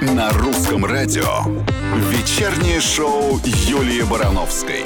На русском радио. Вечернее шоу Юлии Барановской.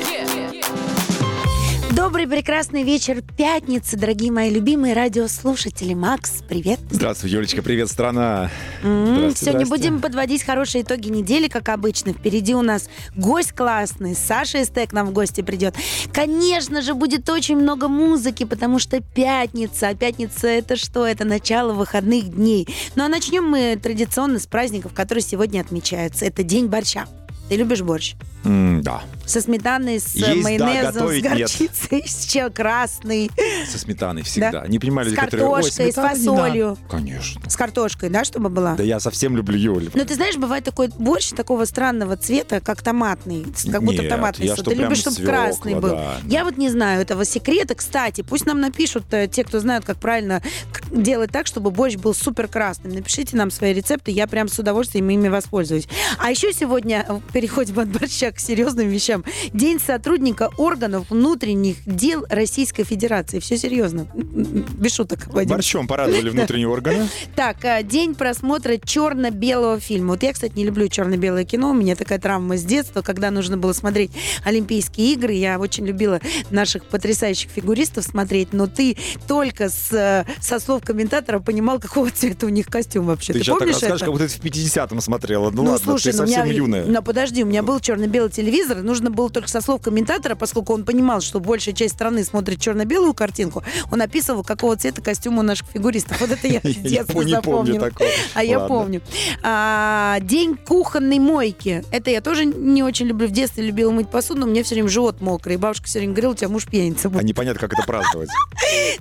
Добрый прекрасный вечер пятницы, дорогие мои любимые радиослушатели. Макс, привет. Здравствуй, Юлечка, привет, страна. Здрасте, Сегодня будем подводить хорошие итоги недели, как обычно. Впереди у нас гость классный. Саша Эстек нам в гости придет. Конечно же, будет очень много музыки, потому что пятница. А пятница это что? Это начало выходных дней. Ну а начнем мы традиционно с праздников, которые сегодня отмечаются. Это День борща. Ты любишь борщ? М, Да, Со сметаной, с Есть, да, майонезом, с готовить нет. горчицей, с чем красный. со сметаной всегда. Да. Не понимали С люди, которые... «Ой, картошкой, с сметаны не фасолью». надо». Конечно. С картошкой, да, чтобы была? Да я совсем люблю Юль. Ну, ты знаешь, бывает такой борщ такого странного цвета, как томатный. с- Как будто Нет, томатный я сок. что, Ты прям любишь, чтобы свекла, красный был. да, Я вот не знаю этого секрета. Кстати, пусть нам напишут э, те, кто знают, как правильно к- делать так, чтобы борщ был супер красным. Напишите нам свои рецепты, я прям с удовольствием ими воспользуюсь. А еще сегодня э, переходим от борща к серьезным вещам. День сотрудника органов внутренних дел Российской Федерации. Все серьезно. Без шуток. Вадим. Борщом порадовали внутренние органы. Так, а, день просмотра черно-белого фильма. Вот я, кстати, не люблю черно-белое кино. У меня такая травма с детства, когда нужно было смотреть Олимпийские игры. Я очень любила наших потрясающих фигуристов смотреть, но ты только с, э, со слов комментатора понимал, какого цвета у них костюм вообще. Ты Ты, сейчас так помнишь расскажешь, это? как будто ты в 50-м смотрела. Ну, Ну, ладно, слушай, ты ну, совсем меня, юная. Ну, подожди, у меня был черно-белый телевизор, нужно было только со слов комментатора, поскольку он понимал, что большая часть страны смотрит черно-белую картинку, он описывал, какого цвета костюм у наших фигуристов. Вот это я с детства запомнила. А я помню. А, день кухонной мойки. Это я тоже не очень люблю. В детстве любила мыть посуду, но меня все время живот мокрый. Бабушка все время говорила, у тебя муж пьяница А будет. непонятно, как это праздновать.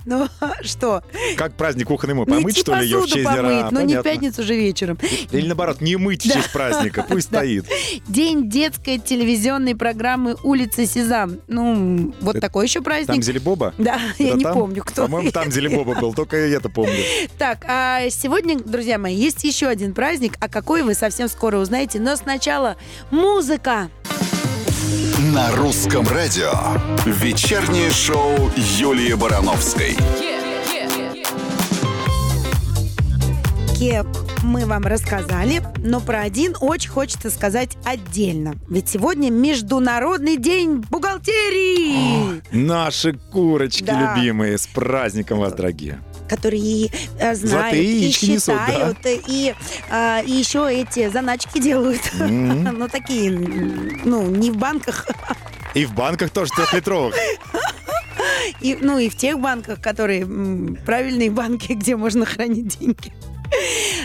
Ну, что? Как праздник кухонный мой? Помыть, Мыть что ли, ее в честь дня? но не в пятницу же вечером. Или наоборот, не мыть в честь праздника, пусть стоит. День детской телевизионной программы «Улица Сезам». Ну, вот Это- такой еще праздник. Там Зелебоба? Да, я Это не там? помню, кто. По-моему, там Зелебоба был, только я это помню. Так, а сегодня, друзья мои, есть еще один праздник, а какой вы совсем скоро узнаете. Но сначала музыка. На русском радио. Вечернее шоу Юлии Барановской. Кеп мы вам рассказали, но про один очень хочется сказать отдельно. Ведь сегодня Международный день бухгалтерии, Наши курочки Да. любимые, с праздником вас, дорогие. которые э, знают и яички несут, да. считают, и, а, и еще эти заначки делают. М. Ну, такие, ну, не в банках, И в банках тоже трехлитровых. И, ну и в тех банках, которые правильные банки, где можно хранить деньги.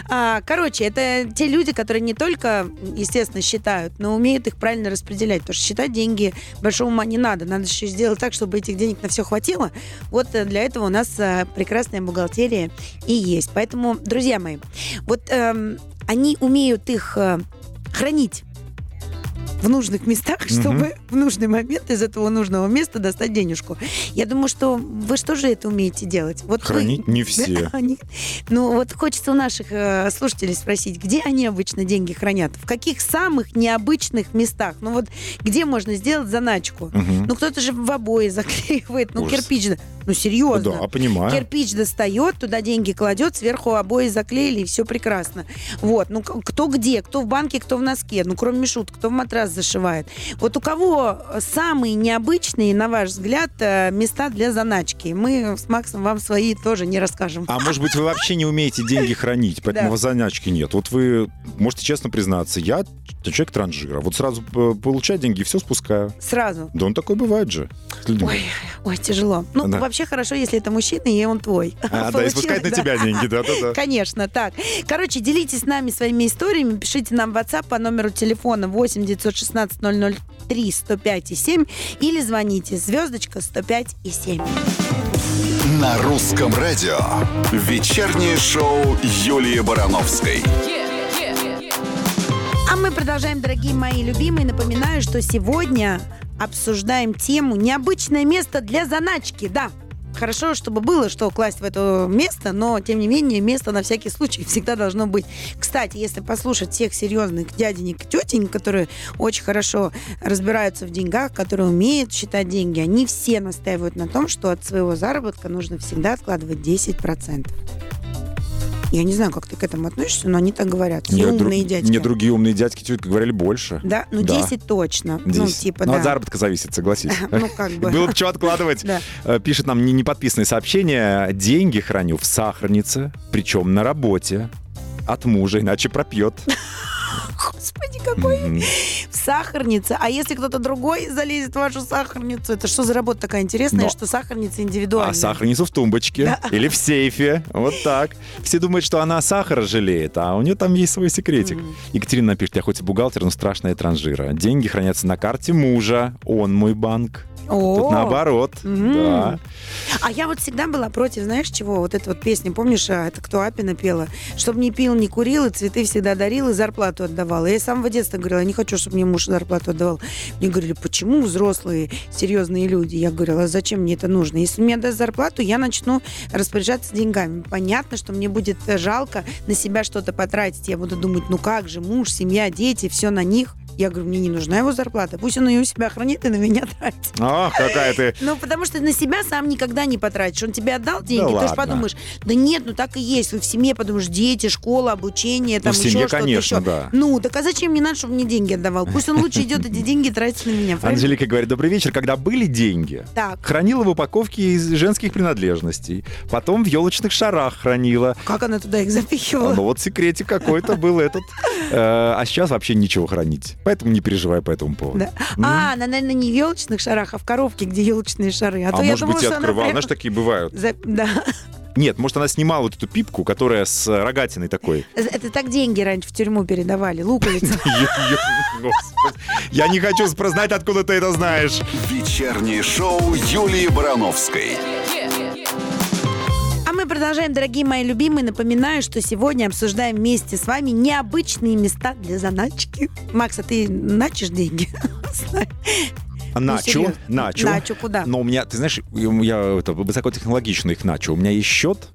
А, короче, это те люди, которые не только, естественно, считают, но умеют их правильно распределять. Потому что считать деньги большого ума не надо. Надо еще сделать так, чтобы этих денег на все хватило. Вот э, для этого у нас э, прекрасная бухгалтерия и есть. Поэтому, друзья мои, вот эм, они умеют их э, хранить в нужных местах, чтобы в нужный момент из этого нужного места достать денежку. Я думаю, что вы что же это умеете делать? Вот вы- Хранить не все. Они- Ну, вот хочется у наших э, слушателей спросить, где они обычно деньги хранят? В каких самых необычных местах? Ну, вот где можно сделать заначку? Ну, кто-то же в обои заклеивает, ну, Ужас. Ну, серьезно. Да, понимаю. Кирпич достает, туда деньги кладет, сверху обои заклеили, и все прекрасно. Вот, ну кто где, кто в банке, кто в носке, ну кроме Мишут, кто в матрас зашивает. Вот у кого самые необычные, на ваш взгляд, э, места для заначки? Мы с Максом вам свои тоже не расскажем. А может быть, вы вообще не умеете деньги хранить, поэтому Да. заначки нет. Вот вы можете честно признаться, я человек транжира. Вот сразу э, получаю деньги и все спускаю. Сразу. Да он такой бывает же. Ой, ой, тяжело. Ну, Да. вообще хорошо, если это мужчина, и он твой. А, да, и спускать на да. тебя деньги, да-да-да. Конечно, так. Короче, делитесь с нами своими историями, пишите нам в WhatsApp по номеру телефона 8 916 003 105 и 7 или звоните звездочка 105 и 7. На русском радио. Вечернее шоу Юлии Барановской. А мы продолжаем, дорогие мои любимые. Напоминаю, что сегодня обсуждаем тему «Необычное место для заначки». Да, хорошо, чтобы было что класть в это место, но, тем не менее, место на всякий случай всегда должно быть. Кстати, если послушать всех серьезных дяденек и тетенек, которые очень хорошо разбираются в деньгах, которые умеют считать деньги, они все настаивают на том, что от своего заработка нужно всегда откладывать 10%. Я не знаю, как ты к этому относишься, но они так говорят. Все Мне умные друг- дядьки. Мне другие умные дядьки тетки говорили больше. Да, ну Да. 10 точно. Ну, 10. типа, Ну, да. от заработка зависит, согласись. Ну, как бы. Было бы что откладывать. Э, Пишет нам не- неподписанное сообщение. Деньги храню в сахарнице, причем на работе. От мужа, иначе пропьет. Господи, какой в сахарнице. А если кто-то другой залезет в вашу сахарницу, это что за работа такая интересная, Но- что сахарница индивидуальная? А сахарницу в тумбочке или в сейфе. Вот так. Все думают, что она сахара жалеет, а у нее там есть свой секретик. Екатерина напишет, я хоть и бухгалтер, но страшная транжира. Деньги хранятся на карте мужа, он мой банк. Тут наоборот. Да. А я вот всегда была против, знаешь чего? Вот эта вот песня, помнишь, а, это кто Апина пела? Чтоб не пил, не курил, и цветы всегда дарил, и зарплату отдавал. Я с самого детства говорила, я не хочу, чтобы мне муж зарплату отдавал. Мне говорили, почему взрослые, серьезные люди? Я говорила, а зачем мне это нужно? Если мне даст зарплату, я начну распоряжаться деньгами. Понятно, что мне будет э, жалко на себя что-то потратить. Я буду думать, ну как же, муж, семья, дети, все на них. Я говорю, мне не нужна его зарплата. Пусть он ее у себя хранит и на меня тратит. Ах, какая ты... Ну, потому что на себя сам никогда не потратишь. Он тебе отдал деньги, ты же подумаешь, да нет, ну так и есть. В семье подумаешь, дети, школа, обучение, там Ну, в еще что-то конечно, еще. да. Ну, так а зачем мне надо, чтобы мне деньги отдавал? Пусть он лучше идет эти деньги тратить на меня. правильно? Анжелика говорит, добрый вечер. Когда были деньги, Так, хранила в упаковке из женских принадлежностей. Потом в елочных шарах хранила. как она туда их запихивала? Ну вот секретик какой-то был этот. Э, А сейчас вообще ничего хранить. Поэтому не переживай по этому поводу. Да. А, она, наверное, не в елочных шарах, а в коробке, где елочные шары. А, А то я может думала, быть, и что она открывал. прям Знаешь, такие бывают. за- Да. Нет, может, она снимала вот эту пипку, которая с рогатиной такой. Это так деньги раньше в тюрьму передавали, Господи. Я не хочу знать, откуда ты это знаешь. Вечернее шоу Юлии Барановской. Мы продолжаем, дорогие мои любимые. Напоминаю, что сегодня обсуждаем вместе с вами необычные места для заначки. Макс, а ты начишь деньги? Начу, Ну, серьезно. начу. Начу куда? Но у меня, ты знаешь, я это, высокотехнологично их начал. У меня есть счет,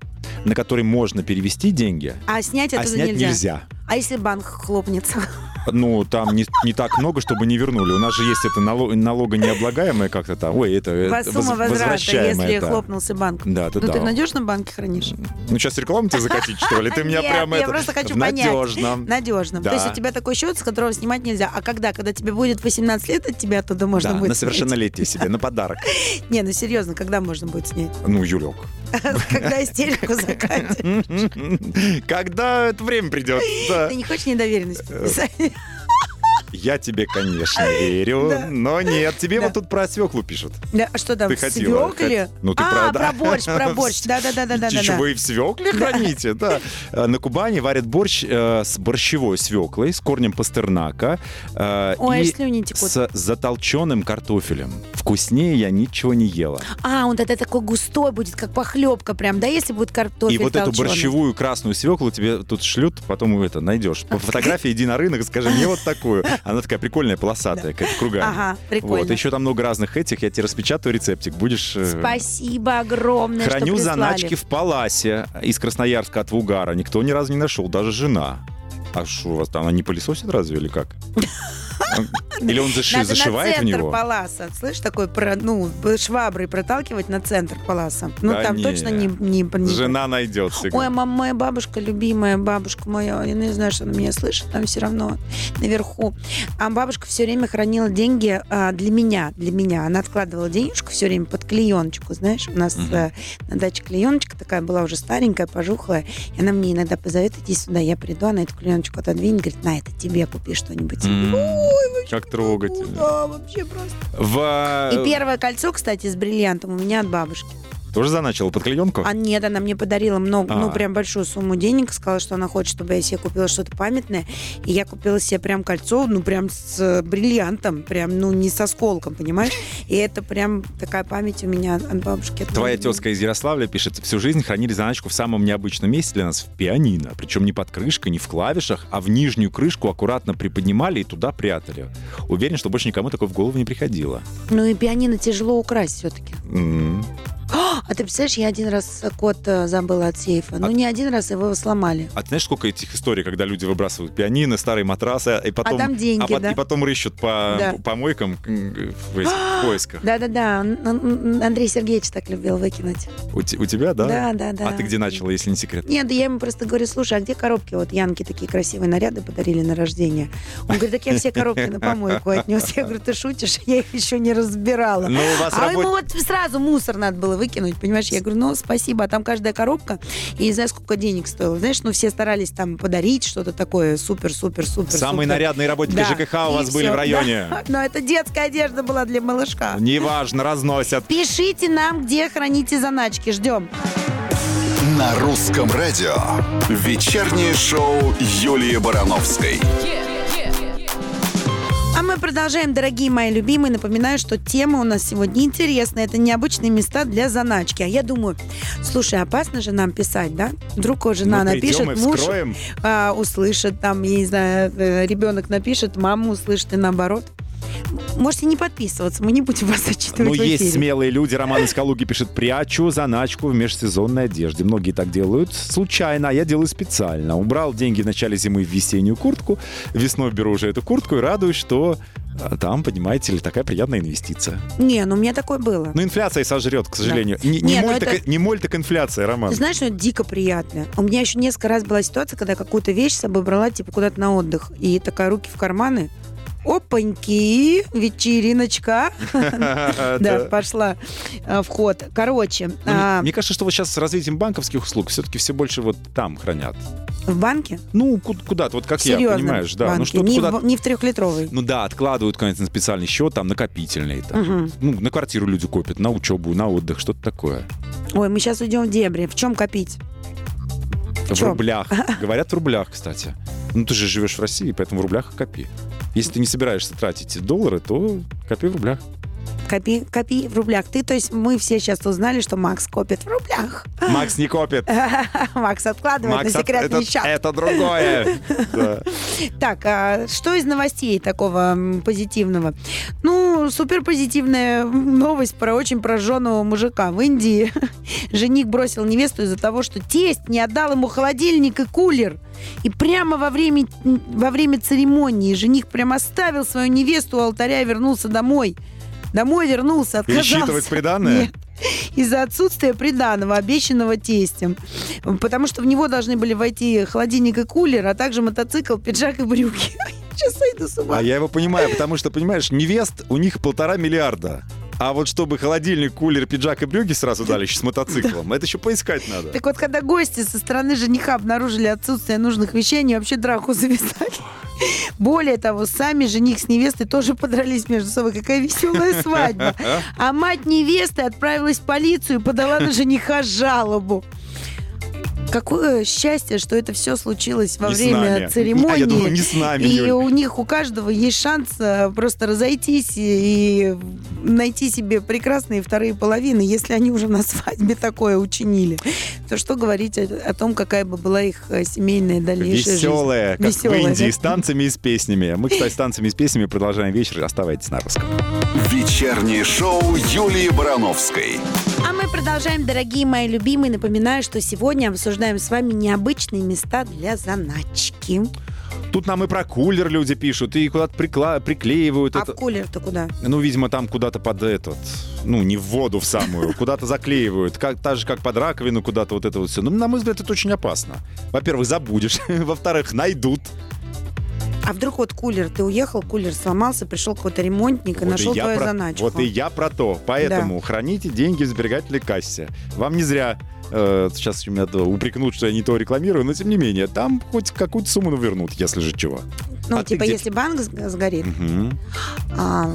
на который можно перевести деньги, А снять а оттуда снять нельзя. нельзя. А если банк хлопнется? Ну, там не, не так много, чтобы не вернули. У нас же есть это налог, налогонеоблагаемое как-то там. Ой, это Вас воз- сумма возврата, возвращаемое, если да. хлопнулся банк. Да, Ну, да. ты в надежном банке хранишь? Ну, сейчас рекламу тебе закатить, что ли? Ты меня прямо я это... просто хочу в понять. надежном. Надежным. Да. То есть у тебя такой счет, с которого снимать нельзя. А когда? Когда тебе будет 18 лет, от тебя оттуда можно Да, будет на совершеннолетие себе, на подарок. Не, ну серьезно, когда можно будет снять? Ну, Юлек. Когда истерику закатит. Когда это время придет. Ты не хочешь недоверенность подписать? Я тебе, конечно, верю, но нет. Тебе вот тут про свеклу пишут. Да, а что там, свекли? хот- ну, ты а, про- да. про борщ, про борщ. Да-да-да-да-да. Чего и в свекле храните, да. Э, На Кубани варят борщ э, с борщевой свеклой, с корнем пастернака э, Ой, слюни текут. с затолченным картофелем. Вкуснее я ничего не ела. А, он тогда такой густой будет, как похлебка прям, да, если будет картофель И вот эту борщевую красную свеклу тебе тут шлют, потом это найдешь. По фотографии иди на рынок и скажи мне вот такую. Она такая прикольная, полосатая, как кругами. Ага, прикольно. Вот, еще там много разных этих. Я тебе распечатаю рецептик. Будешь... э, Спасибо огромное, Храню заначки в Паласе из Красноярска от Вугара. Никто ни разу не нашел, даже жена. А что у вас там, она не пылесосит разве или как? Или он заши- Надо зашивает на в центр него? паласа. Слышь, такой, про, ну, шваброй проталкивать на центр паласа. Ну, Да там не. точно не... не, не- Жена найдет всегда. Ой, мама, моя бабушка, любимая бабушка моя, я не знаю, что она меня слышит, там все равно наверху. А бабушка все время хранила деньги а, для меня, для меня. Она откладывала денежку все время под клееночку, знаешь, у нас Мгм. э, на даче клееночка такая была уже старенькая, пожухлая, и она мне иногда позовет, иди сюда, я приду, она эту клееночку отодвинет, говорит, на, это тебе купи что-нибудь. М, Ой, вообще Как трогательно. Да, вообще просто. В... И первое кольцо, кстати, с бриллиантом у меня от бабушки. Тоже заначила под клеенку? А нет, она мне подарила много, ну, А. прям большую сумму денег, сказала, что она хочет, чтобы я себе купила что-то памятное. И я купила себе прям кольцо, ну, прям с э, бриллиантом, прям, ну, не с осколком, понимаешь? И это прям такая память у меня от бабушки. Твоя тезка из Ярославля пишет, всю жизнь хранили заначку в самом необычном месте для нас, в пианино. Причем не под крышкой, не в клавишах, а в нижнюю крышку аккуратно приподнимали и туда прятали. Уверен, что больше никому такое в голову не приходило. Ну, и пианино тяжело украсть все-таки. М. А ты представляешь, я один раз код э, забыла от сейфа. Ну, А- не один раз его сломали. А ты знаешь, сколько этих историй, когда люди выбрасывают пианино, старые матрасы, и потом, там деньги, а да. и потом рыщут по Да. помойкам в этих поисках. Да-да-да, Ан- Ан- Андрей Сергеевич так любил выкинуть. У, у тебя, да? Да, да, да. А ты где начала, если не секрет? Нет, да я ему просто говорю, слушай, а где коробки? Вот Янке такие красивые наряды подарили на рождение. Он говорит, так я все коробки на помойку отнес. Я говорю, ты шутишь? Я их еще не разбирала. Ну, у вас А работ- ему вот сразу мусор надо было выкинуть, понимаешь? Я говорю, ну, спасибо, а там каждая коробка, и не знаю, сколько денег стоило. Знаешь, ну, все старались там подарить что-то такое супер-супер-супер. Самые нарядные работники Да. ЖКХ у И вас были всё, в районе. да. Но это детская одежда была для малышка. Неважно, разносят. Пишите нам, где храните заначки. Ждем. На русском радио. Вечернее шоу Юлии Барановской. А мы продолжаем, дорогие мои любимые. Напоминаю, что тема у нас сегодня интересная. Это необычные места для заначки. А я думаю, слушай, опасно же нам писать, да? Вдруг жена придем напишет, муж а, услышит, там, я не знаю, э, ребенок напишет, мама услышит и наоборот. Можете не подписываться, мы не будем вас зачитывать Ну, в есть эфире. смелые люди. Роман из Калуги пишет, прячу заначку в межсезонной одежде. Многие так делают случайно, а я делаю специально. Убрал деньги в начале зимы в весеннюю куртку, весной беру уже эту куртку и радуюсь, что а, там, понимаете ли, такая приятная инвестиция. Не, ну у меня такое было. Ну, инфляция сожрет, к сожалению. Не, Не, не ну моль, это- так, не моль, так инфляция, Роман. Ты знаешь, что это дико приятно. У меня еще несколько раз была ситуация, когда я какую-то вещь с собой брала, типа, куда-то на отдых. И такая руки в карманы. Опаньки, вечериночка. Да, пошла а, в ход. Короче, Ну, а, Мне кажется, что вот сейчас с развитием банковских услуг все-таки все больше вот там хранят. в банке? Ну, ку- куда-то, вот как я, понимаешь, да. Ну, что-то не, в, трехлитровый. Ну да, откладывают, конечно, на специальный счет, там, накопительный. Там. Ну, на квартиру люди копят, на учебу, на отдых, что-то такое. Ой, мы сейчас уйдем в дебри. В чем копить? В чём? рублях. Говорят в рублях, кстати. Ну, ты же живешь в России, поэтому в рублях копи. Если ты не собираешься тратить доллары, то копи в рублях. Копи, копи в рублях. Ты, то есть мы все сейчас узнали, что Макс копит в рублях. Макс не копит. Макс откладывает Макс, на секретный это, счет. это другое. Да. Так, а что из новостей такого позитивного? Ну, супер позитивная новость про очень прожженного мужика. В Индии жених бросил невесту из-за того, что тесть не отдал ему холодильник и кулер. И прямо во время, во время церемонии жених прям оставил свою невесту у алтаря и вернулся домой. Домой вернулся, отказался. Пересчитывать приданное? Нет. Из-за отсутствия приданого, обещанного тестем. Потому что в него должны были войти холодильник и кулер, а также мотоцикл, пиджак и брюки. Сейчас сойду с ума. А я его понимаю, потому что, понимаешь, невест у них полтора миллиарда. А вот чтобы холодильник, кулер, пиджак и брюки сразу дали еще с мотоциклом, это еще поискать надо. Так вот, когда гости со стороны жениха обнаружили отсутствие нужных вещей, они вообще драку завязали. Более того, сами жених с невестой тоже подрались между собой. Какая веселая свадьба. А мать невесты отправилась в полицию и подала на жениха жалобу. Какое счастье, что это все случилось во Не с время нами. церемонии. А я думаю, не с нами, И Юль. у них, у каждого есть шанс э, просто разойтись и найти себе прекрасные вторые половины, если они уже на свадьбе такое учинили. То что говорить о, о том, какая бы была их э, семейная дальнейшая Веселая, как жизнь. Веселая, в Индии, да? с танцами и с песнями. Мы, кстати, с танцами и с песнями продолжаем вечер. Оставайтесь на русском. Вечернее шоу Юлии Барановской. А мы продолжаем, дорогие мои любимые. Напоминаю, что сегодня обсуждаем с вами необычные места для заначки. Тут нам и про кулер люди пишут, и куда-то прикла- приклеивают А это. кулер-то куда? Ну, видимо, там куда-то под этот, ну, не в воду в самую, куда-то заклеивают, как, так же, как под раковину куда-то вот это вот все. Ну, на мой взгляд, это очень опасно. Во-первых, забудешь, во-вторых, найдут. А вдруг вот кулер, ты уехал, кулер сломался, пришел какой-то ремонтник и Вот нашел я твою про- заначку. Вот и я про то. Поэтому храните деньги в сберегательной кассе. Вам не зря э, сейчас меня да, упрекнут, что я не то рекламирую, но тем не менее, там хоть какую-то сумму вернут, если же чего. Ну, А типа, где? если банк сг- сгорит, Мгм. а,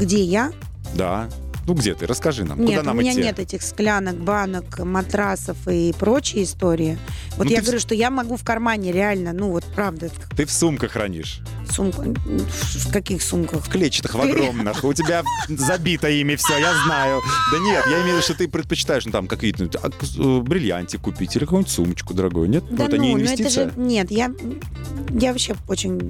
где я? Да. Ну где ты? Расскажи нам. Нет, Куда нам у меня идти? нет этих склянок, банок, матрасов и прочие истории. Вот Ну, я ты говорю, что я могу в кармане реально, ну вот правда, Ты в сумках хранишь. Сумка. В каких сумках? В клетчатых, в огромных. У тебя забито ими все, я знаю. Да нет, я имею в виду, что ты предпочитаешь, ну, там, какие-то ну, а, э, бриллиантик купить или какую-нибудь сумочку дорогую, нет? Да это ну, не но это инвестиция. же... Нет, я, я вообще очень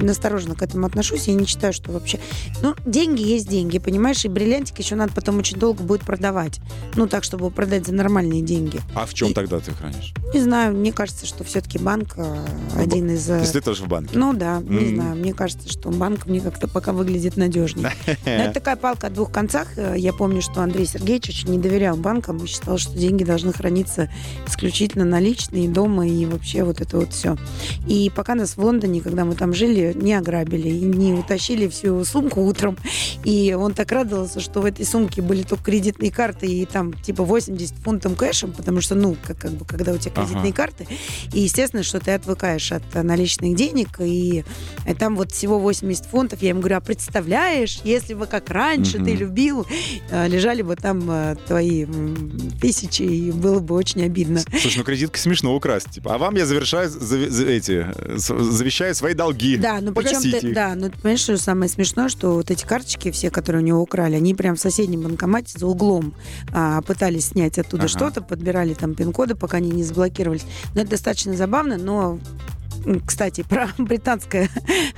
настороженно к этому отношусь. Я не считаю, что вообще... Ну, деньги есть деньги, понимаешь? И бриллиантик еще надо потом очень долго будет продавать. Ну, так, чтобы продать за нормальные деньги. А в чем И- тогда ты хранишь? Не знаю, мне кажется, что все-таки банк э, один из... То э, есть ты тоже в банке? Ну да, не М. знаю. Мне кажется, что банк мне как-то пока выглядит надежнее. Но это такая палка о двух концах. Э, Я помню, что Андрей Сергеевич очень не доверял банкам и считал, что деньги должны храниться исключительно наличные дома и вообще вот это вот все. И пока нас в Лондоне, когда мы там жили, не ограбили и не утащили всю сумку утром. И он так радовался, что в этой сумке были только кредитные карты и там типа 80 фунтов кэшем, потому что, ну, как, как бы, когда у тебя Ага. кредитные карты, и естественно, что ты отвыкаешь от э, наличных денег, и э, там вот всего 80 фунтов. Я ему говорю, а представляешь, если бы как раньше ты Мгм. любил, э, лежали бы там твои тысячи, и было бы очень обидно. Слушай, ну кредитка смешно украсть. Типа, а вам я завершаю зави- за- эти, завещаю свои долги. Да, ну причем ты, да, ну ты понимаешь, что самое смешное, что вот эти карточки все, которые у него украли, они прям в соседнем банкомате за углом а, пытались снять оттуда Ага. что-то, подбирали там пин-коды, пока они не заблокировались. Но это достаточно забавно, но кстати, про британское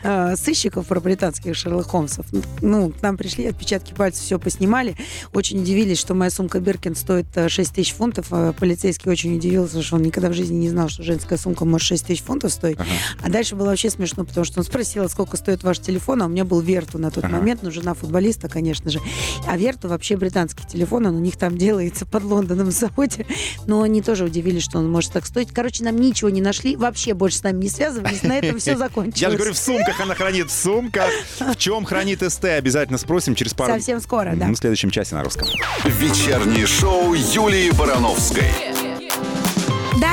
э, сыщиков, про британских Шерлок Холмсов. Ну, к нам пришли, отпечатки пальцев все поснимали. Очень удивились, что моя сумка Биркин стоит э, 6 тысяч фунтов. А полицейский очень удивился, что он никогда в жизни не знал, что женская сумка может 6 тысяч фунтов стоить. Ага. А дальше было вообще смешно, потому что он спросил, сколько стоит ваш телефон, а у меня был Верту на тот Ага. момент, ну, жена футболиста, конечно же. А Верту вообще британский телефон, он у них там делается под Лондоном в заводе. Но они тоже удивились, что он может так стоить. Короче, нам ничего не нашли, вообще больше с нами не связывались, на этом все закончилось. Я же говорю, в сумках она хранит, в сумках. В чем хранит СТ? Обязательно спросим через пару... Совсем скоро, да. Ну, в следующем часе на русском. Вечернее шоу Юлии Барановской.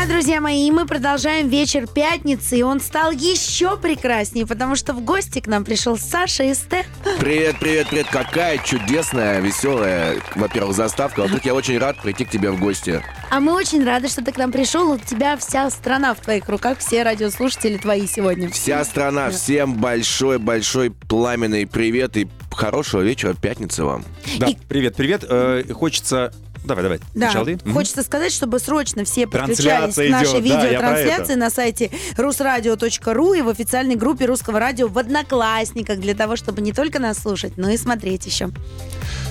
Друзья мои, и мы продолжаем вечер пятницы, и он стал еще прекраснее, потому что в гости к нам пришел Саша СТ. Привет, привет, привет. Какая чудесная, веселая, во-первых, заставка. Во-вторых, я очень рад прийти к тебе в гости. А мы очень рады, что ты к нам пришел. У тебя вся страна в твоих руках, все радиослушатели твои сегодня. Вся страна, всем большой-большой пламенный привет и хорошего вечера, пятницы вам. Да, И- привет, привет. Э, хочется... Давай, давай. Да? Мгм. хочется сказать, чтобы срочно все подключались к нашей видеотрансляции на сайте русрадио.ру и в официальной группе Русского радио в Одноклассниках для того, чтобы не только нас слушать, но и смотреть еще.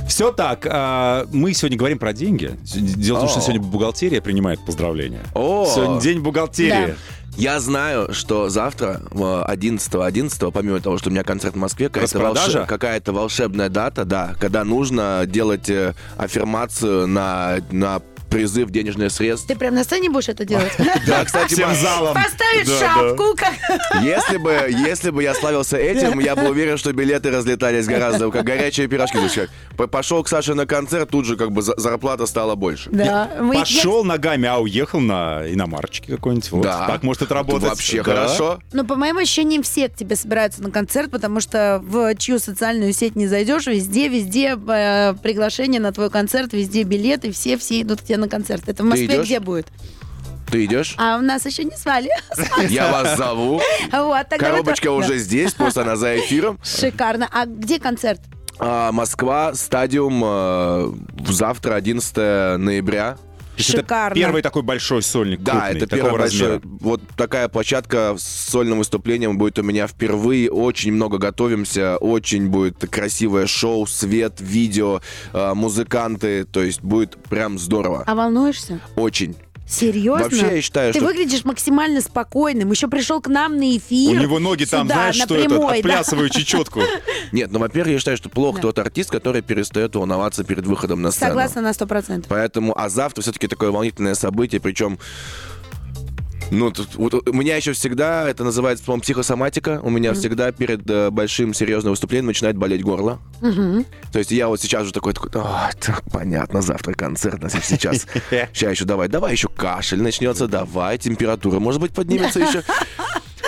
Все так. а, Мы сегодня говорим про деньги. Дело в том, что сегодня бухгалтерия принимает поздравления. Сегодня день бухгалтерии. Я знаю, что завтра, 11-11, помимо того, что у меня концерт в Москве, какая-то, волше- какая-то волшебная дата, да, когда нужно делать э, аффирмацию на, на призыв денежных средств. Ты прям на сцене будешь это делать? Да, кстати, Всем залом. Поставить Да, шапку. Если бы, если бы я славился этим, я бы уверен, что билеты разлетались гораздо, как горячие пирожки. Пошел к Саше на концерт, тут же как бы за- зарплата стала больше. Да, Пошел ногами, а уехал на иномарочке какой-нибудь. Вот. Да. Так может это работать. Вообще Да. хорошо. Но по моим ощущениям, все к тебе собираются на концерт, потому что в чью социальную сеть не зайдешь, везде, везде э, приглашение на твой концерт, везде билеты, все, все идут к тебе на концерт. Это в Москве идешь? где будет? Ты идешь? А у нас еще не звали. Я вас зову. Вот, Коробочка уже здесь, просто она за эфиром. Шикарно. А где концерт? А, Москва, стадиум, э, завтра, 11 ноября. Есть это Шикарно. первый такой большой сольник. Да, крупный, это большое. размера. Вот такая площадка с сольным выступлением будет у меня впервые. Очень много готовимся. Очень будет красивое шоу, свет, видео, э, музыканты. То есть будет прям здорово. А волнуешься? Очень. Серьезно? Вообще, я считаю, Ты что- выглядишь максимально спокойным. Еще пришел к нам на эфир. У него ноги там, Сюда, знаешь, на что это? прямой, да. Чечетку. Нет, ну, во-первых, я считаю, что плохо Да. тот артист, который перестает волноваться перед выходом на сцену. Согласна на сто процентов. Поэтому, а завтра все-таки такое волнительное событие, причем ну, тут, вот у меня еще всегда, это называется, по-моему, психосоматика, у меня всегда перед э, большим серьезным выступлением начинает болеть горло. То есть я вот сейчас уже такой, такой, «А, так, понятно, завтра концерт, значит, сейчас, сейчас еще давай, давай еще кашель начнется, давай, температура, может быть, поднимется еще.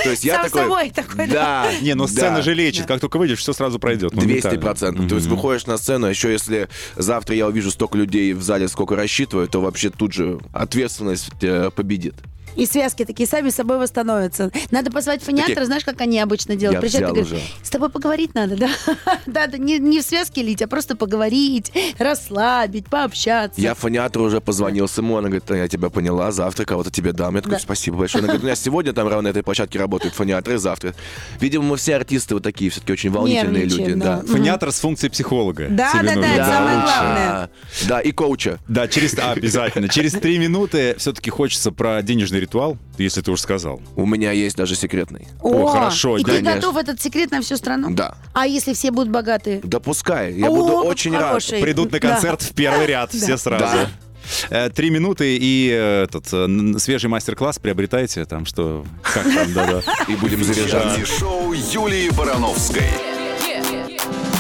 То есть я Сам такой... собой такой, да. Да. Не, но сцена да. же лечит. Как только выйдешь, все сразу пройдет. 200 моментально. процентов. То есть выходишь на сцену, а еще если завтра я увижу столько людей в зале, сколько рассчитываю, то вообще тут же ответственность э, победит. И связки такие сами собой восстановятся. Надо позвать фониатора, знаешь, как они обычно делают? Я Приезжают и взял говорят, уже. с тобой поговорить надо, да? Да, да, не, не в связке лить, а просто поговорить, расслабить, пообщаться. Я фониатору уже позвонил ему, она говорит, я тебя поняла, завтра кого-то тебе дам. Я такой, Да. спасибо большое. Она говорит, у меня сегодня там равно на этой площадке работают фониаторы, завтра. Видимо, мы все артисты вот такие, все-таки очень волнительные Нервничаем, люди. да. Да. Фониатор с функцией психолога. Да, да, да, это самое главное. Да, Да, и коуча. Да, через а, обязательно. Через три минуты все-таки хочется про денежный ритуал, если ты уже сказал. У меня есть даже секретный. О, хорошо, И ты конечно. готов этот секрет на всю страну? Да. А если все будут богатые? Да пускай, я О, буду как очень рад. хороший. Придут на Да. концерт в первый ряд, все сразу. Да. Э, Три минуты и э, этот э, н- свежий мастер-класс приобретайте, там что, как там, да-да. И будем заряжаться. Вечернее шоу Юлии Барановской.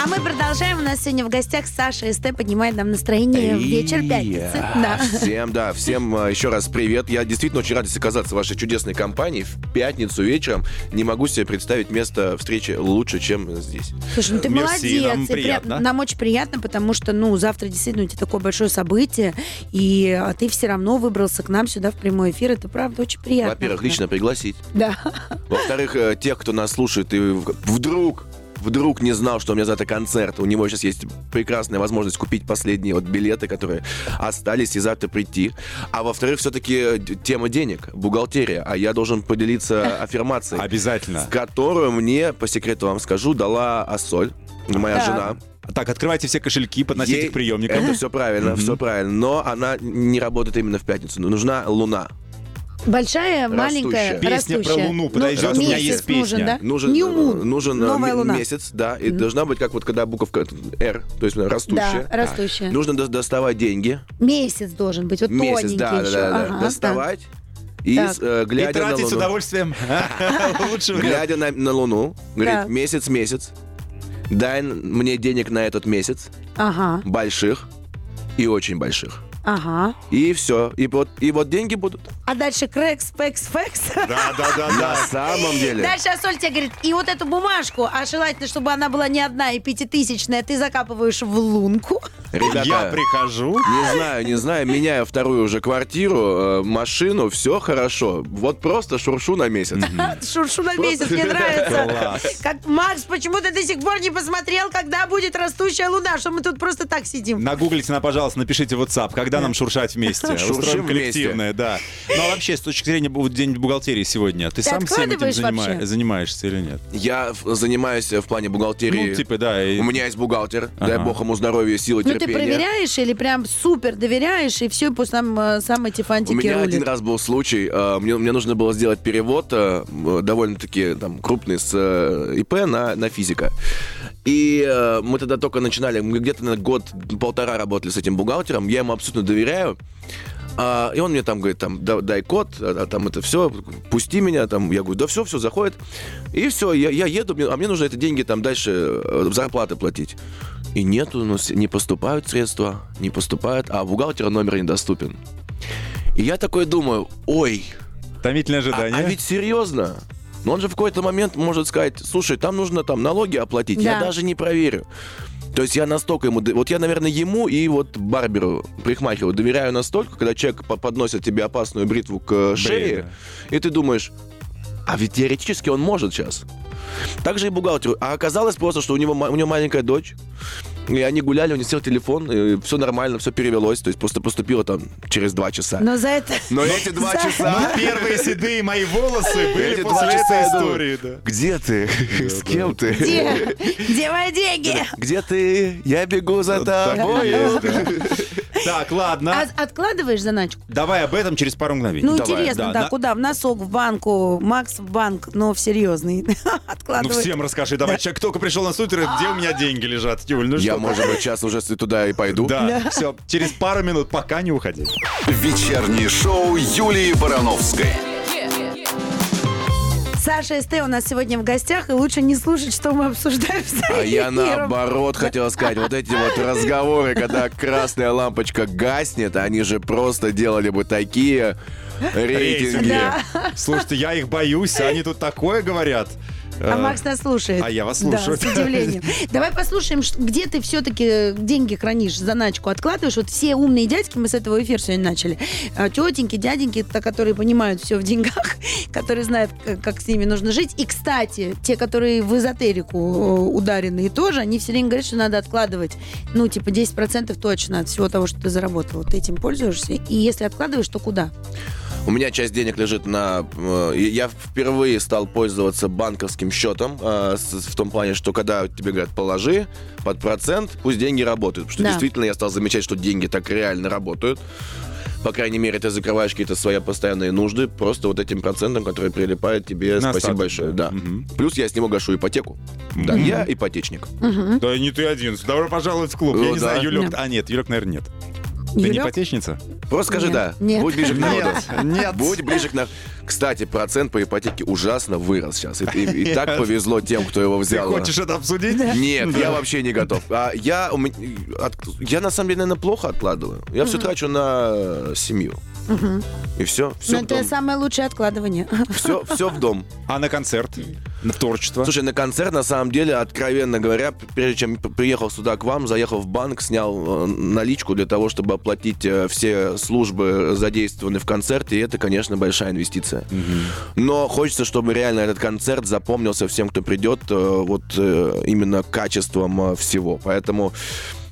А мы продолжаем. У нас сегодня в гостях Саша СТ поднимает нам настроение в вечер пятницы. Да. Всем, да, всем а, еще раз привет. Я действительно очень рад здесь оказаться в вашей чудесной компании в пятницу вечером. Не могу себе представить место встречи лучше, чем здесь. Слушай, ну ты Мерси, молодец. нам нам очень приятно, потому что, ну, завтра действительно у тебя такое большое событие, и а, ты все равно выбрался к нам сюда в прямой эфир. Это правда очень приятно. Во-первых, лично пригласить. Да. Во-вторых, э, тех, кто нас слушает и вдруг вдруг не знал, что у меня завтра концерт, у него сейчас есть прекрасная возможность купить последние вот билеты, которые остались, и завтра прийти. А во-вторых, все-таки тема денег, бухгалтерия, а я должен поделиться аффирмацией. Обязательно. которую мне, по секрету вам скажу, дала Ассоль, моя Так. жена. Так, открывайте все кошельки, подносите Ей- к приемникам. Это все правильно, все правильно. Но она не работает именно в пятницу. Нужна луна. Большая, маленькая, Растущая. Песня про растущая. Луну, подожди, у меня есть песня. нужен, да? Нужен, New Moon. нужен э, Новая луна. месяц, да, и должна быть как вот когда буковка R, то есть растущая. Да, растущая. Нужно до- доставать деньги. Месяц должен быть, вот Месяц, тоненький да, да, да, да. Доставать. И, с- э, И глядя на тратить с луну, удовольствием. Лучше вариант. глядя на, на луну, говорит, Так. месяц, месяц, дай мне денег на этот месяц. Ага, больших и очень больших. Ага. И все. И вот, и вот деньги будут. А дальше крэкс, пэкс, фэкс. Да, да, да, На да. самом деле. Дальше Асоль тебе говорит, и вот эту бумажку, а желательно, чтобы она была не одна и пятитысячная, ты закапываешь в лунку. Ребята, Я прихожу. не знаю, не знаю, меняю вторую уже квартиру, э, машину, все хорошо. Вот просто шуршу на месяц. Шуршу на месяц, мне нравится. Класс. Как, Макс, почему ты до сих пор не посмотрел, когда будет растущая луна? Что мы тут просто так сидим? Нагуглите, на, пожалуйста, напишите в WhatsApp, когда нам шуршать вместе. Шуршим коллективное, да. Ну, а вообще, с точки зрения бу- день бухгалтерии сегодня, ты, сам всем этим занима- занимаешься или нет? Я занимаюсь в плане бухгалтерии. Ну, типа, да. и- У меня есть бухгалтер, дай Ага. бог ему здоровья, силы, Ну, ты терпения. проверяешь или прям супер доверяешь, и все, пусть там э, сам эти У фантики меня рулит? один раз был случай, э, мне, мне нужно было сделать перевод э, довольно-таки там, крупный с ИП на, на физика. И э, мы тогда только начинали, мы где-то на год-полтора работали с этим бухгалтером, я ему абсолютно доверяю. А, и он мне там говорит, там, «Да- дай код, а, а там это все, пусти меня, там, я говорю, да все, все, заходит. И все, я, я еду, а мне нужно это деньги там дальше э, зарплаты платить. И нету, у нас не поступают средства, не поступают, а бухгалтера номер недоступен. И я такой думаю, ой, Томительное а, ожидание. а ведь серьезно? Но он же в какой-то момент может сказать, слушай, там нужно там налоги оплатить, я Да. даже не проверю. То есть я настолько ему... Вот я, наверное, ему и вот барберу, парикмахеру доверяю настолько, когда человек по- подносит тебе опасную бритву к э, шее, и ты думаешь, а ведь теоретически он может сейчас. Так же и бухгалтеру. А оказалось просто, что у него, у него маленькая дочь, и они гуляли, у них сел телефон, и все нормально, все перевелось, то есть просто поступило там через два часа. Но за это... Но эти два За- часа... Первые седые мои волосы были Эти после этой истории. да. Где ты? С кем ты? Где? Где мои деньги? Где ты? Я бегу за тобой. да. Так, ладно. А откладываешь заначку? Давай об этом через пару мгновений. Ну, Давай, интересно, да, на- куда? В носок, в банку, Макс в банк, но в серьезный. Ну, Откладывай. всем расскажи. Давай, человек только пришел на сутер, где у меня деньги лежат? Юль, ну Я, что? может быть, сейчас уже туда и пойду. Да, все, через пару минут, пока не уходи. Вечернее шоу Юлии Барановской. Саша СТ у нас сегодня в гостях, и лучше не слушать, что мы обсуждаем с А я наоборот хотел сказать, вот эти вот разговоры, когда красная лампочка гаснет, они же просто делали бы такие Рейтинги. Да. Слушайте, я их боюсь, они тут такое говорят. А Э, Макс нас слушает. а я вас слушаю. Да, с удивлением. Давай послушаем, где ты все-таки деньги хранишь, заначку откладываешь. Вот все умные дядьки, мы с этого эфира сегодня начали. А, Тетеньки, дяденьки, то, которые понимают все в деньгах, которые знают, как, как с ними нужно жить. И, кстати, те, которые в эзотерику э, ударенные тоже, они все время говорят, что надо откладывать, ну, типа 10% точно от всего того, что ты заработал. Вот ты этим пользуешься. И если откладываешь, то куда? У меня часть денег лежит на... э, Я впервые стал пользоваться банковским счетом э, в том плане, что когда тебе говорят положи под процент, пусть деньги работают. Потому что Да. действительно я стал замечать, что деньги так реально работают. По крайней мере, ты закрываешь какие-то свои постоянные нужды просто вот этим процентом, который прилипает тебе. На Спасибо остаток, большое. да. Да. Мгм. Плюс я с него гашу ипотеку. Да, я ипотечник. Да не ты один. Добро пожаловать в клуб. Я Ну, не да. знаю, Юлек... Да. А, нет, Юлек, наверное, нет. Ты не Юлек? ипотечница? Просто скажи Нет. да. Нет. Будь ближе к народу. Нет. Будь ближе к народу. Кстати, процент по ипотеке ужасно вырос сейчас. И, и- и так повезло тем, кто его Ты взял. хочешь это обсудить? Нет, я вообще не готов. А я, у меня- от- я на самом деле, наверное, плохо откладываю. Я все трачу на э, семью. И все, все Ну, в это дом. самое лучшее откладывание. Все, все в дом. А на концерт? На творчество? Слушай, на концерт, на самом деле, откровенно говоря, прежде чем приехал сюда к вам, заехал в банк, снял э, наличку для того, чтобы оплатить э, все службы, задействованные в концерте, и это, конечно, большая инвестиция. Но хочется, чтобы реально этот концерт запомнился всем, кто придет, э, вот э, именно качеством э, всего. Поэтому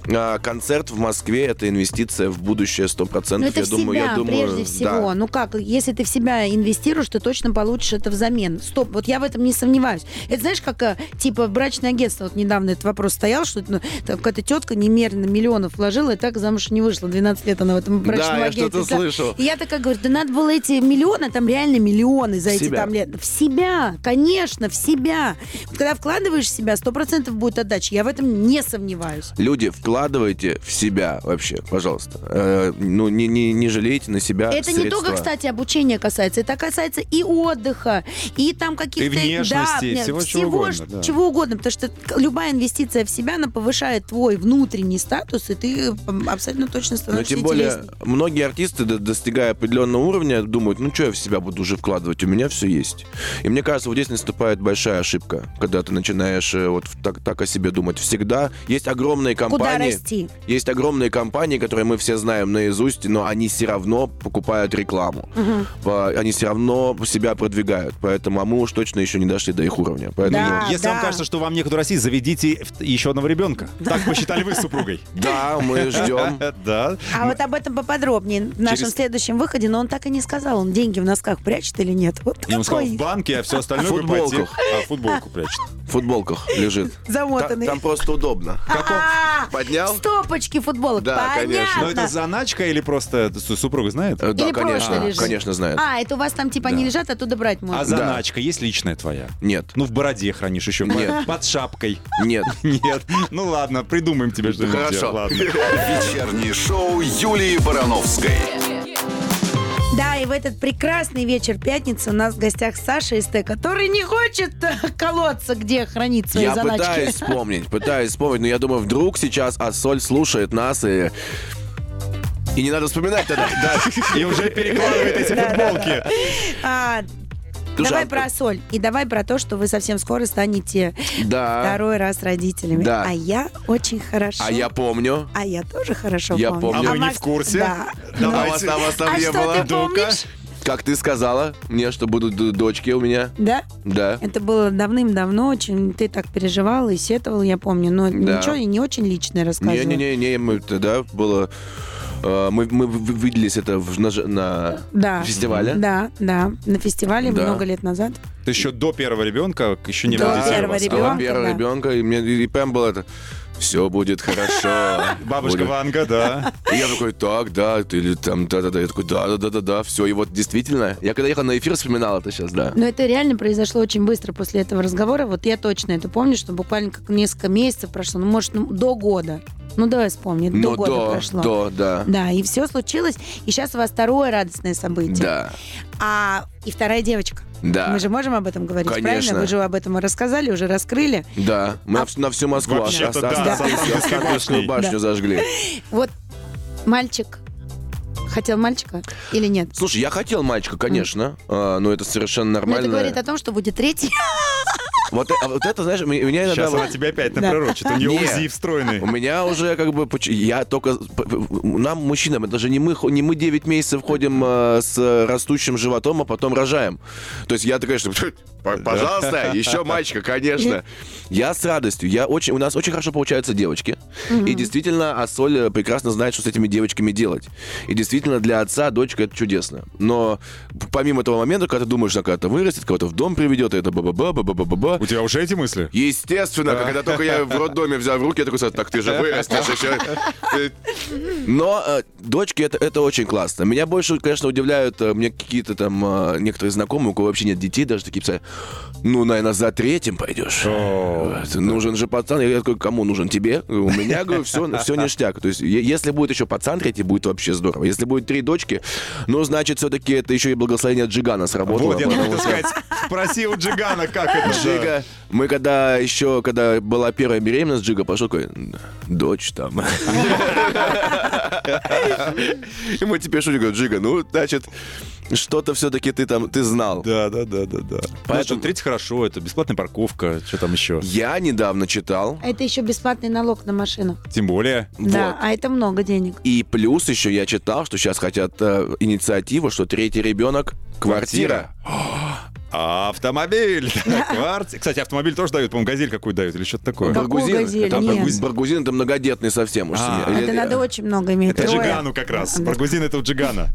э, концерт в Москве это инвестиция в будущее 100%. Ну, это я в думаю, себя, я думаю, прежде всего. да. Ну как, если ты в себя инвестируешь, ты точно получишь это взамен. Стоп, вот я в этом не сомневаюсь. Это знаешь, как, э, типа, брачное агентство, вот недавно этот вопрос стоял, что ну, там какая-то тетка немерено миллионов вложила, и так замуж не вышла. 12 лет она в этом брачном Да, я агентстве. что-то слышал. И я такая говорю, да надо было эти миллионы, там реально миллионы за В эти себя. там лет. В себя, конечно, в себя. Вот когда вкладываешь в себя, 100% будет отдача. Я в этом не сомневаюсь. Люди, вкладывайте в себя вообще, пожалуйста. Э, ну, не, не, не жалейте на себя Это не средства. только, кстати, обучение касается, это касается и отдыха, и там каких-то... И внешности, да, всего всего чего угодно, да. чего угодно, потому что любая инвестиция в себя, она повышает твой внутренний статус, и ты абсолютно точно Но становишься тем более, интересней. многие артисты, до- достигая определенного уровня, думают, ну что я в себя буду уже вкладывать, у меня все есть. И мне кажется, вот здесь наступает большая ошибка, когда ты начинаешь э, вот так, так о себе думать. Всегда есть огромные Куда компании, расти? есть огромные компании, которые мы все знаем наизусть, но они все равно покупают рекламу. По- Они все равно себя продвигают. Поэтому, а мы уж точно еще не дошли до их уровня. Поэтому, Да. Если вам кажется, что вам некуда расти, заведите еще одного ребенка. Так посчитали вы с супругой. да, мы ждем. Да. А вот об этом поподробнее в нашем Через- следующем выходе, но он так и не сказал, он деньги в носках прячет или нет. Вот он сказал, в банке, а все остальное в ипотеке. А, футболку прячет. В футболках лежит. Та- замотанный. Там просто удобно. А, Поднял? Стопочки футболок, Да, конечно. Но это заначка или просто супруга знает? Э, Да, Или конечно, лежит. конечно знает. А, это у вас там типа они Да. лежат, оттуда брать можно. А заначка есть личная твоя? Нет, Ну, в бороде хранишь еще. Нет. Под шапкой. нет. Нет. Ну ладно, придумаем тебе что-нибудь. Хорошо. Ладно. Вечернее шоу Юлии Барановской. Да, и в этот прекрасный вечер пятницы у нас в гостях Саша из Т, который не хочет э, колоться, где хранить свои Я заначки. пытаюсь вспомнить, пытаюсь вспомнить, но я думаю, вдруг сейчас Ассоль слушает нас и... И не надо вспоминать тогда. Да. И уже перекладывает эти футболки. А, давай а- про соль. И давай про то, что вы совсем скоро станете Да. второй раз родителями. Да. А я очень хорошо. А я помню. А я тоже хорошо Я помню. помню. А мы не Макс- в курсе? Да. А Давайте. вас, а вас там А не что было. ты помнишь? Как ты сказала мне, что будут дочки у меня. Да? Да. Это было давным-давно, очень ты так переживала и сетовала, я помню, но Да. ничего не очень личное рассказывала. Не-не-не, мы тогда было... э, Мы, мы вы- виделись это в- на, на Да. фестивале. Да, да, на фестивале Да. много лет назад. Ты еще до первого ребенка еще не До у первого вас. ребенка. Была первого да. ребенка, и, мне, и прям было это... Все будет хорошо. Бабушка Будет». Ванга, да. И я такой, так, да, ты или там, да-да-да. Я такой, да-да-да-да-да, все. И вот действительно, я когда ехал на эфир, вспоминал это сейчас, да. Но это реально произошло очень быстро после этого разговора. Вот я точно это помню, что буквально как несколько месяцев прошло, ну, может, ну, до года. Ну, давай вспомни, до Ну, года до, прошло. до, да. Да, и все случилось. И сейчас у вас второе радостное событие. Да, А и вторая девочка. да, Мы же можем об этом говорить, Конечно. правильно? Вы же об этом рассказали, уже раскрыли. да. Мы на всю- на всю Москву Вообще-то Ост- да, Останкинскую- башню Да. зажгли. Вот мальчик хотел мальчика или нет? Слушай, я хотел мальчика, конечно, а, но это совершенно Но это нормально. говорит о том, что будет третий. Вот, а вот это, знаешь, у меня иногда... Сейчас она тебя опять Да. напророчит. У нее Не. УЗИ встроенный. У меня уже как бы... Я только... Нам, мужчинам, это же не мы, не мы 9 месяцев ходим э, с растущим животом, а потом рожаем. То есть я такая, что... «П- Пожалуйста, еще мальчика, конечно. Я с радостью. Я очень, у нас очень хорошо получаются девочки. И действительно, Ассоль э, прекрасно знает, что с этими девочками делать. И действительно, для отца дочка это чудесно. Но помимо этого момента, когда ты думаешь, что когда-то вырастет, кого-то в дом приведет, это ба-ба-ба, ба-ба-ба-ба, У тебя уже эти мысли? Естественно, когда только я в роддоме взял в руки, я такой, так ты же вырастешь еще. Ты- Но э, дочки, это, это очень классно. Меня больше, конечно, удивляют э, мне какие-то там э, некоторые знакомые, у кого вообще нет детей, даже такие писали, ну, наверное, за третьим пойдешь. Вот. Нужен же пацан. Я такой, кому нужен? Тебе? У меня, говорю, все, все ништяк. То есть, если будет еще пацан третий, будет вообще здорово. Если будет три дочки, ну, значит, все-таки это еще и благословение Джигана сработало. Вот, я хотел сказать, спроси у Джигана, как это. Джига, мы когда еще, когда была первая беременность, Джига пошел такой, дочь там. И мы теперь шутим, говорю, Джига, ну, значит, что-то все-таки ты там, ты знал. Да, да, да, да, да. Поэтому- Поэтому третий хорошо, это бесплатная парковка, что там еще. Я недавно читал, А это еще бесплатный налог на машину. Тем более. Да, вот. а это много денег. И плюс еще я читал, что сейчас хотят э, инициативу, что третий ребенок квартира. А, Автомобиль. Кварти- Кстати, автомобиль тоже дают, по-моему, газель какую дают или что-то такое. Баргузин. газель? Баргузин, Баргузин это многодетный совсем уж. А, Это надо очень много иметь. Это Трое. Джигану как раз. Баргузин это у Джигана.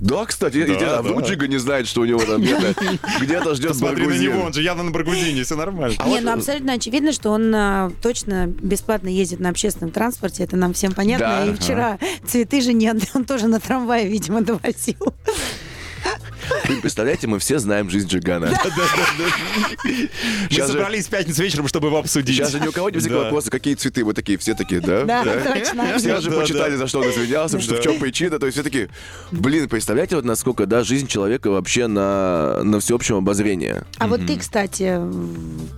Да, кстати, Да, а вдруг да. Джига не знает, что у него там где-то где-то ждет Посмотри на Баргузин? него, он же явно на Баргузине, все нормально. Не, ну абсолютно очевидно, что он а, точно бесплатно ездит на общественном транспорте, это нам всем понятно. Да. И вчера цветы же нет, он тоже на трамвае, видимо, довозил. Вы представляете, мы все знаем жизнь Джигана. Мы собрались в пятницу вечером, чтобы его обсудить. Сейчас же ни у кого не возникло вопроса, какие цветы. Вот такие, все такие, да? Да, точно. Все же почитали, за что он извинялся, что в чем причина. То есть все такие, блин, представляете, вот насколько, да, жизнь человека вообще на, на всеобщем обозрении. А вот ты, кстати,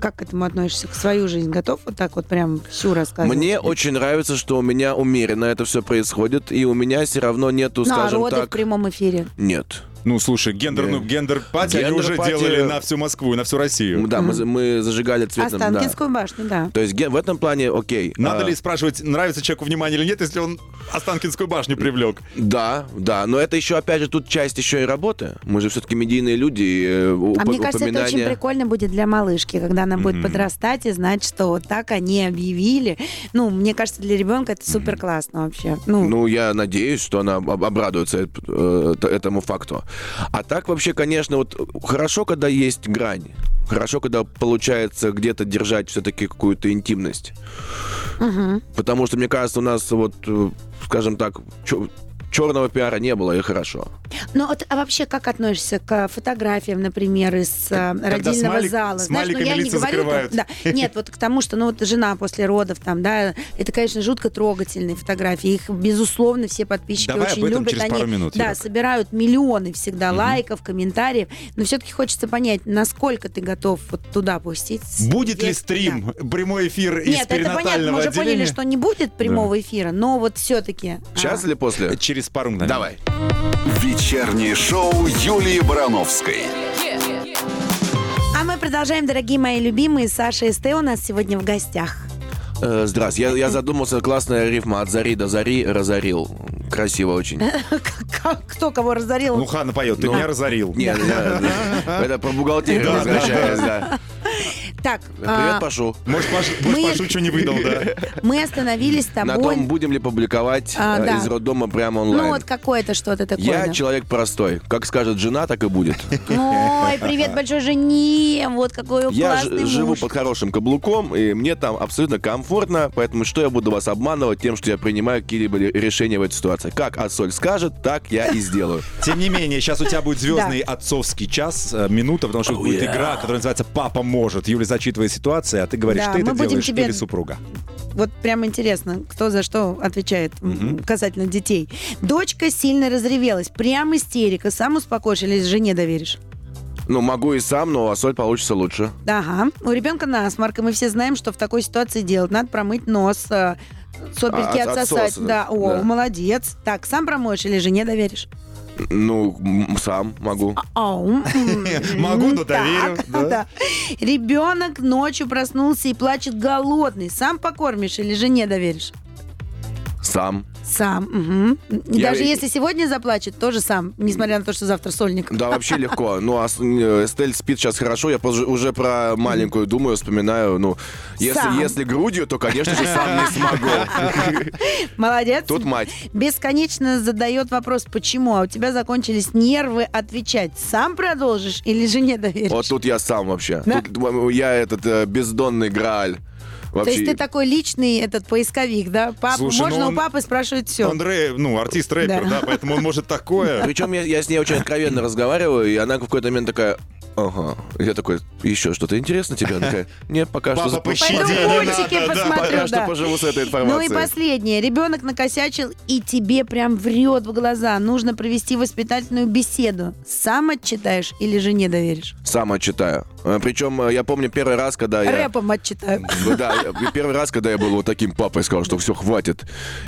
как к этому относишься? К свою жизнь готов вот так вот прям всю рассказывать? Мне очень нравится, что у меня умеренно это все происходит, и у меня все равно нету, На скажем роды в так... прямом эфире. Нет. Ну, слушай, gender, ну, gender party они уже Gender party делали на всю Москву и на всю Россию. Да, мы, за- мы зажигали цветом. да. Останкинскую башню, да. То есть ге- в этом плане окей. Надо А, ли спрашивать, нравится человеку внимание или нет, если он Останкинскую башню привлек? Да, да, но это еще, опять же, тут часть еще и работы. Мы же все-таки медийные люди. и, э, А уп- мне кажется, это очень упоминания- прикольно будет для малышки, когда она будет подрастать и знать, что вот так они объявили. Ну, мне кажется, для ребенка это супер классно вообще. Ну, Ну, я надеюсь, что она об- обрадуется э, этому факту. А так вообще, конечно, вот хорошо, когда есть грань. Хорошо, когда получается где-то держать все-таки какую-то интимность. Потому что, мне кажется, у нас вот, э, скажем так, черного пиара не было, и хорошо. Ну, вот, а вообще как относишься к фотографиям, например, из э, родильного смайлик- зала? ну, смайликами я не лица говорю... закрывают. да, нет, вот к тому, что, ну, вот жена после родов там, да, это, конечно, жутко трогательные фотографии. Их, безусловно, все подписчики Давай об очень этом любят. через Они, пару минут, да, Юрок. собирают миллионы всегда лайков, комментариев. Но все-таки хочется понять, насколько ты готов вот туда пустить. Будет ли стрим, да. прямой эфир из Нет, это понятно, мы перинатального уже отделения? поняли, что не будет прямого эфира, но вот все-таки... Сейчас или после? Через пару мгновений. Давай. Вечернее шоу Юлии Барановской. А мы продолжаем, дорогие мои любимые. Саша и Сте у нас сегодня в гостях. Э, Здравствуйте. Я, я задумался, классная рифма от зари до зари разорил. Красиво очень. Как- Кто кого разорил? Ну, Ханна поет, ты Ну. меня разорил. Нет, да, да. это про бухгалтерию возвращаясь, да. Так, Привет, а, Пашу. Может, Паш, Мы- может, Пашу что не выдал, да? мы остановились с На тобой. том, будем ли публиковать А, э, да. из роддома прямо онлайн. Ну вот какое-то что-то такое. Я да. человек простой. Как скажет жена, так и будет. Ой, привет большой жене. Вот какой Я классный ж- живу под хорошим каблуком, и мне там абсолютно комфортно, поэтому что я буду вас обманывать тем, что я принимаю какие-либо решения в этой ситуации. Как Ассоль скажет, так я и сделаю. Тем не менее, сейчас у тебя будет звездный отцовский час, э, минута, потому что будет игра, которая называется «Папа может». Юля зачитывает ситуацию, а ты говоришь, Да, ты это делаешь тебе- или супруга. Вот прям интересно, кто за что отвечает м, касательно детей. Дочка сильно разревелась. Прям истерика. Сам успокоишь или жене доверишь? Ну, могу и сам, но Ассоль получится лучше. Ага. У ребенка насморк, и мы все знаем, что в такой ситуации делать. Надо промыть нос э, сопельки А, от- отсосать. отсосы, да, о, да. молодец. Так, сам промоешь или жене доверишь? Ну, сам могу. Ау, м, Могу, но доверю. Ребенок ночью проснулся и плачет голодный. Сам покормишь или жене доверишь? Сам. Сам. И Я- Даже если сегодня заплачет, тоже сам, несмотря на то, что завтра сольник. Да, вообще легко. Ну, а с- э, Эстель спит сейчас хорошо. Я позже- уже про маленькую думаю, вспоминаю. Ну, если, Сам. если грудью, то, конечно же, сам не смогу. Молодец. Тут мать. Бесконечно задает вопрос, почему, а у тебя закончились нервы отвечать. Сам продолжишь или жене доверишь? Вот тут я сам вообще. Да? Тут я этот э, бездонный грааль. То Вообще. есть ты такой личный этот поисковик, да? Папа, Слушай, ну можно он- у папы спрашивать все. Он рэ- ну, артист рэпер, Да. да, поэтому он может такое. Причем я, я с ней очень откровенно разговариваю, и она в какой-то момент такая, ага. Я такой, еще что-то интересно тебе? Она такая, нет, пока Папа, что... пощади, Пойду не мультики надо, да. посмотрю, Пока что да. поживу с этой Ну и информацией. последнее. Ребенок накосячил и тебе прям врет в глаза. Нужно провести воспитательную беседу. Сам отчитаешь или жене доверишь? Сам отчитаю. Причем я помню первый раз, когда я... Рэпом отчитаю. Ну Да, я- первый раз, когда я был вот таким папой, сказал, что все, хватит.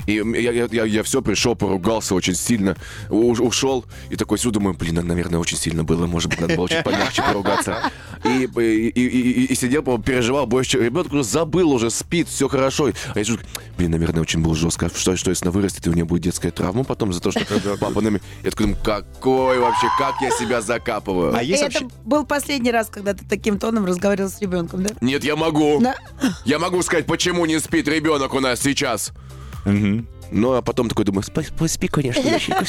И я, я, я, все пришел, поругался очень сильно, у- ушел, и такой сюда думаю, блин, наверное, очень сильно было, может быть, надо было чуть помягче поругаться. И, и, и- и- и сидел, переживал, больше, ребенок уже забыл, уже спит, все хорошо. А я сижу, блин, наверное, очень было жестко. Что, что если она вырастет, и у нее будет детская травма потом за то, что папа нами... Я такой думаю, какой вообще, как я себя закапываю. А есть это вообще... был последний раз, когда ты таким тоном разговаривал с ребенком, да? Нет, я могу. Да. Я могу сказать, почему не спит ребенок у нас сейчас. Мгм. Ну, а потом такой думаю, спи, спи, конечно, доченька,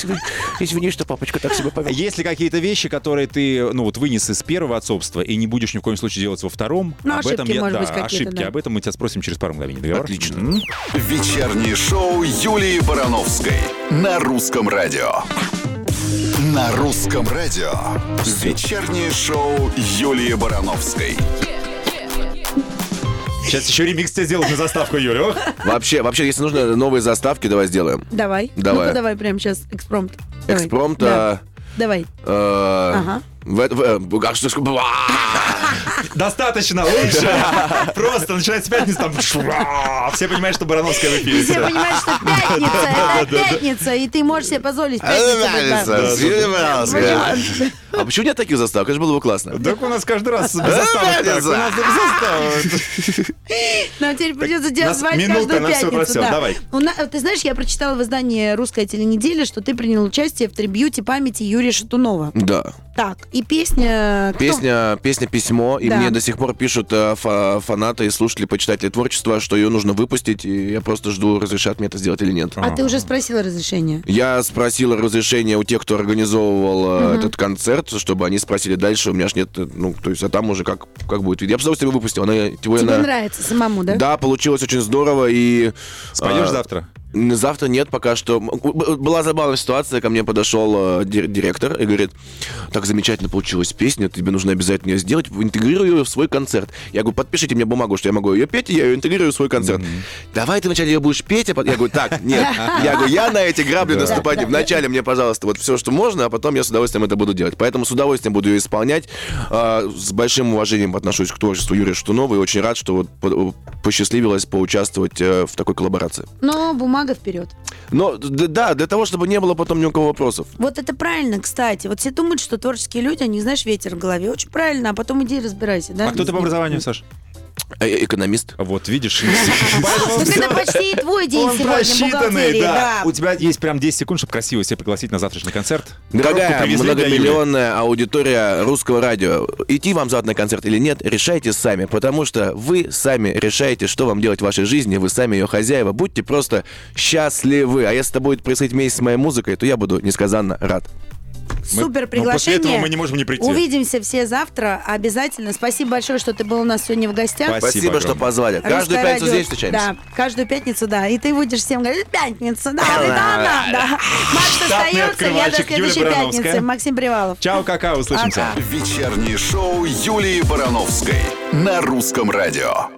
извини, что папочка так себя повел. Есть ли какие-то вещи, которые ты, ну вот, вынес из первого отцовства и не будешь ни в коем случае делать во втором? Ну, об ошибки, этом я, может да, быть, ошибки. да. Об этом мы тебя спросим через пару мгновений. Договор? Отлично. М? Вечернее шоу Юлии Барановской на русском радио. На русском радио. Вечернее шоу Юлии Барановской. Сейчас еще ремикс тебе сделают на заставку, Юля. Ох. Вообще, вообще, если нужно новые заставки, давай сделаем. Давай. Давай. Ну-ка давай прямо сейчас экспромт. Давай. Экспромт. Да. а, Давай. э, Ага. в- в- э, а что ж- бла. Достаточно, лучше. Просто начинается пятница, там все понимают, что Барановская в эфире. Все понимают, что пятница, это пятница, и ты можешь себе позволить пятницу? А почему нет таких заставок? Это же было бы классно. Так у нас каждый раз без заставок так. У нас без заставок. Нам теперь придется нас звать каждую пятницу. Давай. Ты знаешь, я прочитала в издании «Русская теленеделя», что ты принял участие в трибьюте памяти Юрия Шатунова. Да. Так, и песня... Песня, песня «Письмо», и Да. мне до сих пор пишут э, фа- фанаты и слушатели, почитатели творчества, что ее нужно выпустить, и я просто жду, разрешат мне это сделать или нет. А ты уже спросила разрешение? Я спросил разрешения у тех, кто организовывал э, этот концерт, чтобы они спросили дальше. У меня ж нет, э, ну, то есть, а там уже как, как будет. Я бы с удовольствием выпустил. Она, Тебе она- нравится самому, да? Да, получилось очень здорово, и... Споешь а, завтра? Завтра нет, пока что. Была забавная ситуация, ко мне подошел э, дир- директор и говорит, так замечательно получилась песня, тебе нужно обязательно ее сделать, интегрируй ее в свой концерт. Я говорю, подпишите мне бумагу, что я могу ее петь, и я ее интегрирую в свой концерт. Давай ты вначале ее будешь петь, а потом... Я говорю, так, нет. Я говорю, я на эти грабли наступать. не- Вначале мне, пожалуйста, вот все, что можно, а потом я с удовольствием это буду делать. Поэтому с удовольствием буду ее исполнять. А, С большим уважением отношусь к творчеству Юрия Штунова и очень рад, что вот по- посчастливилось поучаствовать э, в такой коллаборации. Но бумага вперед. Но да, для того, чтобы не было потом ни у кого вопросов. Вот это правильно, кстати. Вот все думают, что творческие люди, они, знаешь, ветер в голове. Очень правильно, а потом иди разбирайся, да? А кто ты по образованию, Саш? Э, Экономист. Вот, видишь? Это почти и твой день сегодня, просчитанный, да. У тебя есть прям 10 секунд, чтобы красиво себя пригласить на завтрашний концерт. Дорогая многомиллионная аудитория русского радио, идти вам завтра на концерт или нет, решайте сами, потому что вы сами решаете, что вам делать в вашей жизни, вы сами ее хозяева, будьте просто счастливы. А если это будет происходить вместе с моей музыкой, то я буду несказанно рад. Мы- Супер ну, приглашение. после этого мы не можем не прийти. Увидимся все завтра обязательно. Спасибо большое, что ты был у нас сегодня в гостях. Спасибо Спасибо, что позвали. Каждую Русское пятницу радио. здесь встречаемся. Да, каждую пятницу, да. И ты будешь всем говорить, пятница, да, да, да, да. Макс остается, я до следующей пятницы. Максим Привалов. Чао, какао, услышимся. Вечернее шоу Юлии Барановской на русском радио.